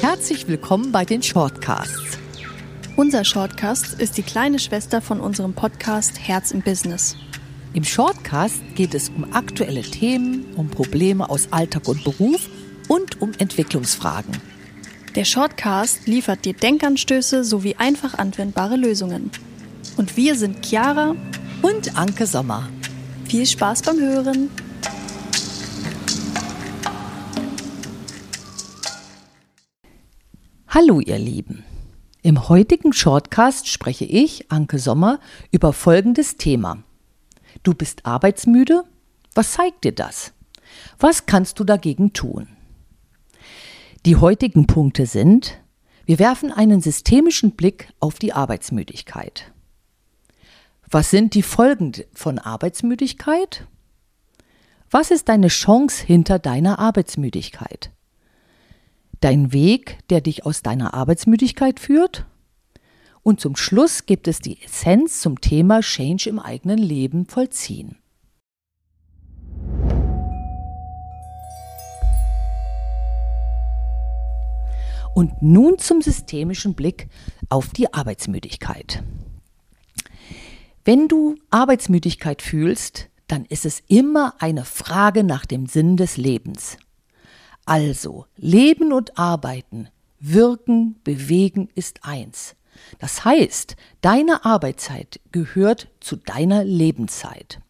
Herzlich willkommen bei den Shortcasts. Unser Shortcast ist die kleine Schwester von unserem Podcast Herz im Business. Im Shortcast geht es um aktuelle Themen, um Probleme aus Alltag und Beruf und um Entwicklungsfragen. Der Shortcast liefert dir Denkanstöße sowie einfach anwendbare Lösungen. Und wir sind Chiara und Anke Sommer. Viel Spaß beim Hören! Hallo ihr Lieben. Im heutigen Shortcast spreche ich, Anke Sommer, über folgendes Thema. Du bist arbeitsmüde? Was zeigt dir das? Was kannst du dagegen tun? Die heutigen Punkte sind, wir werfen einen systemischen Blick auf die Arbeitsmüdigkeit. Was sind die Folgen von Arbeitsmüdigkeit? Was ist deine Chance hinter deiner Arbeitsmüdigkeit? Dein Weg, der dich aus deiner Arbeitsmüdigkeit führt? Und zum Schluss gibt es die Essenz zum Thema Change im eigenen Leben vollziehen. Und nun zum systemischen Blick auf die Arbeitsmüdigkeit. Wenn du Arbeitsmüdigkeit fühlst, dann ist es immer eine Frage nach dem Sinn des Lebens. Also, Leben und Arbeiten, Wirken, Bewegen ist eins. Das heißt, deine Arbeitszeit gehört zu deiner Lebenszeit.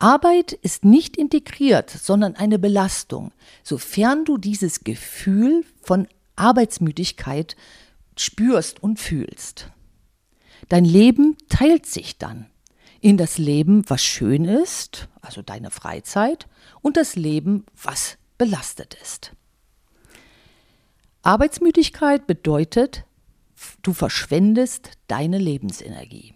Arbeit ist nicht integriert, sondern eine Belastung, sofern du dieses Gefühl von Arbeitsmüdigkeit spürst und fühlst. Dein Leben teilt sich dann in das Leben, was schön ist, also deine Freizeit, und das Leben, was belastet ist. Arbeitsmüdigkeit bedeutet, du verschwendest deine Lebensenergie.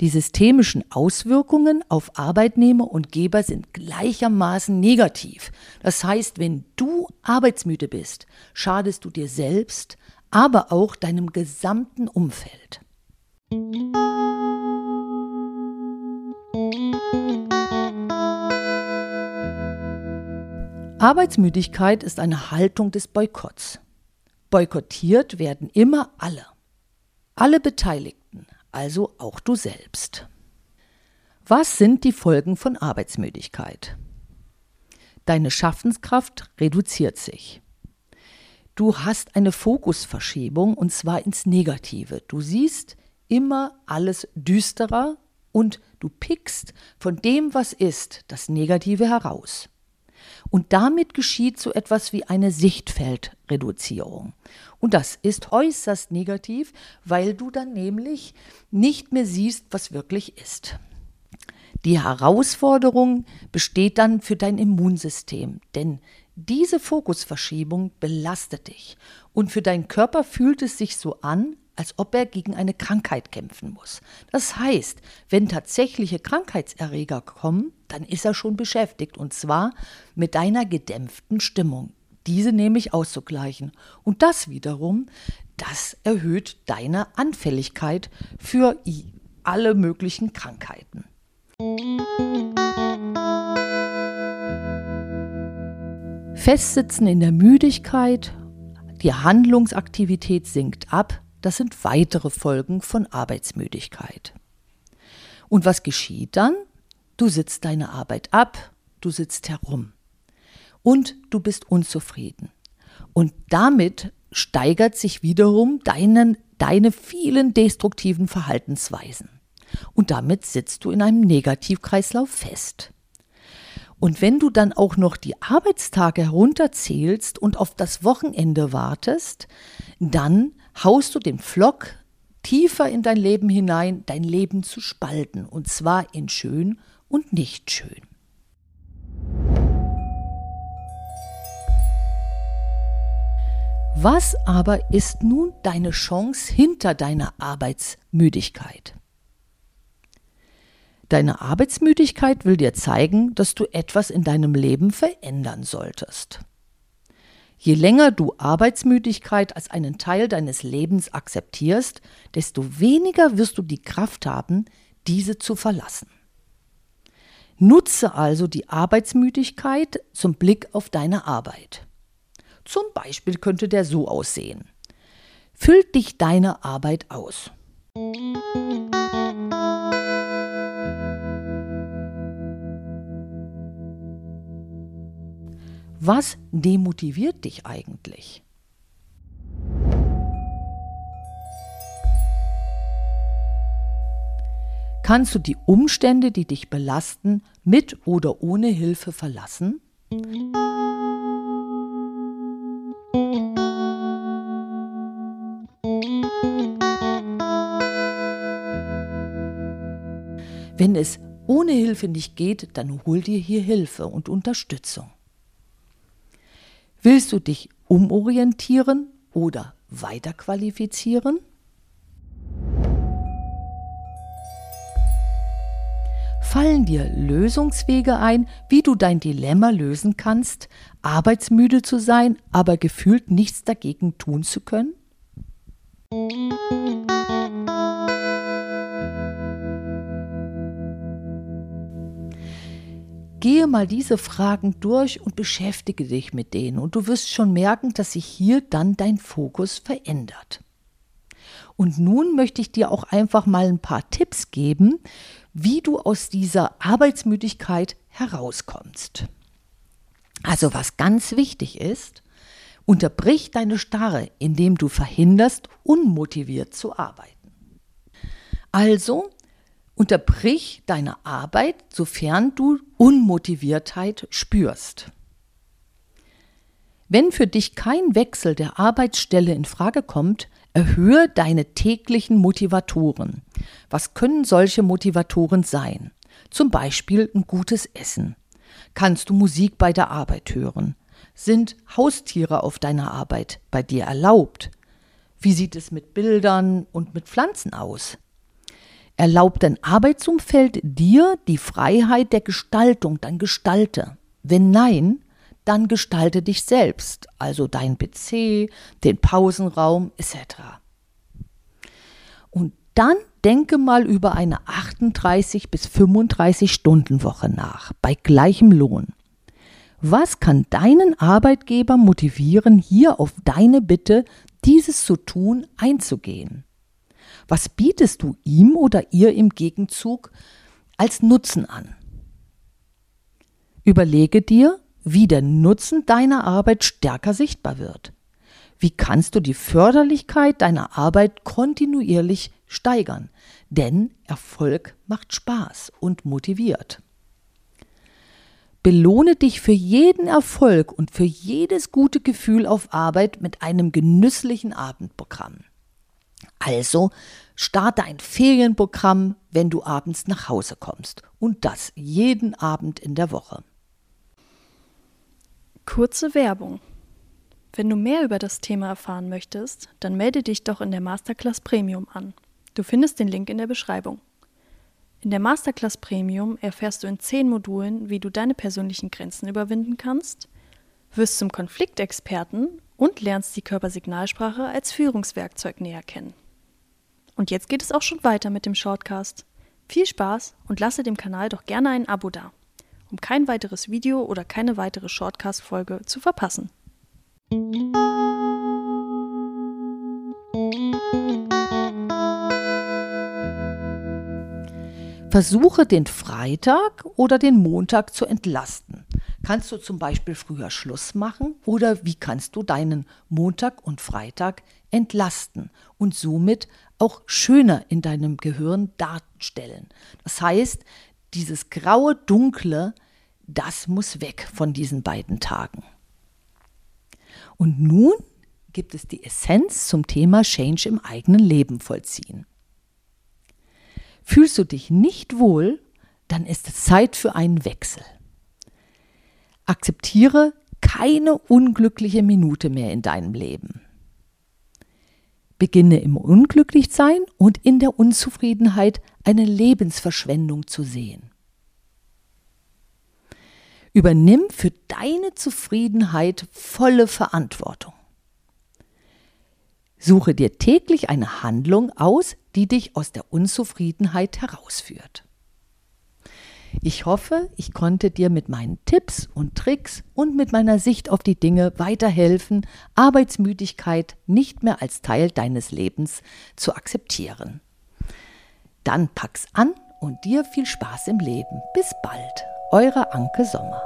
Die systemischen Auswirkungen auf Arbeitnehmer und Geber sind gleichermaßen negativ. Das heißt, wenn du arbeitsmüde bist, schadest du dir selbst, aber auch deinem gesamten Umfeld. Arbeitsmüdigkeit ist eine Haltung des Boykotts. Boykottiert werden immer alle. Alle Beteiligten, also auch du selbst. Was sind die Folgen von Arbeitsmüdigkeit? Deine Schaffenskraft reduziert sich. Du hast eine Fokusverschiebung und zwar ins Negative. Du siehst immer alles düsterer und du pickst von dem, was ist, das Negative heraus. Und damit geschieht so etwas wie eine Sichtfeldreduzierung. Und das ist äußerst negativ, weil du dann nämlich nicht mehr siehst, was wirklich ist. Die Herausforderung besteht dann für dein Immunsystem, denn diese Fokusverschiebung belastet dich und für deinen Körper fühlt es sich so an, als ob er gegen eine Krankheit kämpfen muss. Das heißt, wenn tatsächliche Krankheitserreger kommen, dann ist er schon beschäftigt und zwar mit deiner gedämpften Stimmung. Diese nämlich auszugleichen. Und das wiederum, das erhöht deine Anfälligkeit für alle möglichen Krankheiten. Festsitzen in der Müdigkeit, die Handlungsaktivität sinkt ab, das sind weitere Folgen von Arbeitsmüdigkeit. Und was geschieht dann? Du sitzt deine Arbeit ab, du sitzt herum und du bist unzufrieden. Und damit steigert sich wiederum deinen, deine vielen destruktiven Verhaltensweisen. Und damit sitzt du in einem Negativkreislauf fest. Und wenn du dann auch noch die Arbeitstage herunterzählst und auf das Wochenende wartest, dann haust du den Flock tiefer in dein Leben hinein, dein Leben zu spalten, und zwar in schön und nicht schön. Was aber ist nun deine Chance hinter deiner Arbeitsmüdigkeit? Deine Arbeitsmüdigkeit will dir zeigen, dass du etwas in deinem Leben verändern solltest. Je länger du Arbeitsmüdigkeit als einen Teil deines Lebens akzeptierst, desto weniger wirst du die Kraft haben, diese zu verlassen. Nutze also die Arbeitsmüdigkeit zum Blick auf deine Arbeit. Zum Beispiel könnte der so aussehen. Füllt dich deine Arbeit aus. Was demotiviert dich eigentlich? Kannst du die Umstände, die dich belasten, mit oder ohne Hilfe verlassen? Wenn es ohne Hilfe nicht geht, dann hol dir hier Hilfe und Unterstützung. Willst du dich umorientieren oder weiterqualifizieren? Fallen dir Lösungswege ein, wie du dein Dilemma lösen kannst, arbeitsmüde zu sein, aber gefühlt nichts dagegen tun zu können? Gehe mal diese Fragen durch und beschäftige dich mit denen und du wirst schon merken, dass sich hier dann dein Fokus verändert. Und nun möchte ich dir auch einfach mal ein paar Tipps geben, wie du aus dieser Arbeitsmüdigkeit herauskommst. Also was ganz wichtig ist, unterbrich deine Starre, indem du verhinderst, unmotiviert zu arbeiten. Also Unterbrich deine Arbeit, sofern du Unmotiviertheit spürst. Wenn für dich kein Wechsel der Arbeitsstelle in Frage kommt, erhöhe deine täglichen Motivatoren. Was können solche Motivatoren sein? Zum Beispiel ein gutes Essen. Kannst du Musik bei der Arbeit hören? Sind Haustiere auf deiner Arbeit bei dir erlaubt? Wie sieht es mit Bildern und mit Pflanzen aus? Erlaubt dein Arbeitsumfeld dir die Freiheit der Gestaltung, dann gestalte. Wenn nein, dann gestalte dich selbst, also dein PC, den Pausenraum etc. Und dann denke mal über eine 38 bis 35 Stunden Woche nach, bei gleichem Lohn. Was kann deinen Arbeitgeber motivieren, hier auf deine Bitte, dieses zu tun, einzugehen? Was bietest du ihm oder ihr im Gegenzug als Nutzen an? Überlege dir, wie der Nutzen deiner Arbeit stärker sichtbar wird. Wie kannst du die Förderlichkeit deiner Arbeit kontinuierlich steigern? Denn Erfolg macht Spaß und motiviert. Belohne dich für jeden Erfolg und für jedes gute Gefühl auf Arbeit mit einem genüsslichen Abendprogramm. Also starte ein Ferienprogramm, wenn du abends nach Hause kommst. Und das jeden Abend in der Woche. Kurze Werbung. Wenn du mehr über das Thema erfahren möchtest, dann melde dich doch in der Masterclass Premium an. Du findest den Link in der Beschreibung. In der Masterclass Premium erfährst du in zehn Modulen, wie du deine persönlichen Grenzen überwinden kannst, wirst zum Konfliktexperten und lernst die Körpersignalsprache als Führungswerkzeug näher kennen. Und jetzt geht es auch schon weiter mit dem Shortcast. Viel Spaß und lasse dem Kanal doch gerne ein Abo da, um kein weiteres Video oder keine weitere Shortcast-Folge zu verpassen. Versuche den Freitag oder den Montag zu entlasten. Kannst du zum Beispiel früher Schluss machen oder wie kannst du deinen Montag und Freitag entlasten und somit auch schöner in deinem Gehirn darstellen? Das heißt, dieses graue, dunkle, das muss weg von diesen beiden Tagen. Und nun gibt es die Essenz zum Thema Change im eigenen Leben vollziehen. Fühlst du dich nicht wohl, dann ist es Zeit für einen Wechsel. Akzeptiere keine unglückliche Minute mehr in deinem Leben. Beginne im Unglücklichsein und in der Unzufriedenheit eine Lebensverschwendung zu sehen. Übernimm für deine Zufriedenheit volle Verantwortung. Suche dir täglich eine Handlung aus, die dich aus der Unzufriedenheit herausführt. Ich hoffe, ich konnte dir mit meinen Tipps und Tricks und mit meiner Sicht auf die Dinge weiterhelfen, Arbeitsmüdigkeit nicht mehr als Teil deines Lebens zu akzeptieren. Dann pack's an und dir viel Spaß im Leben. Bis bald, eure Anke Sommer.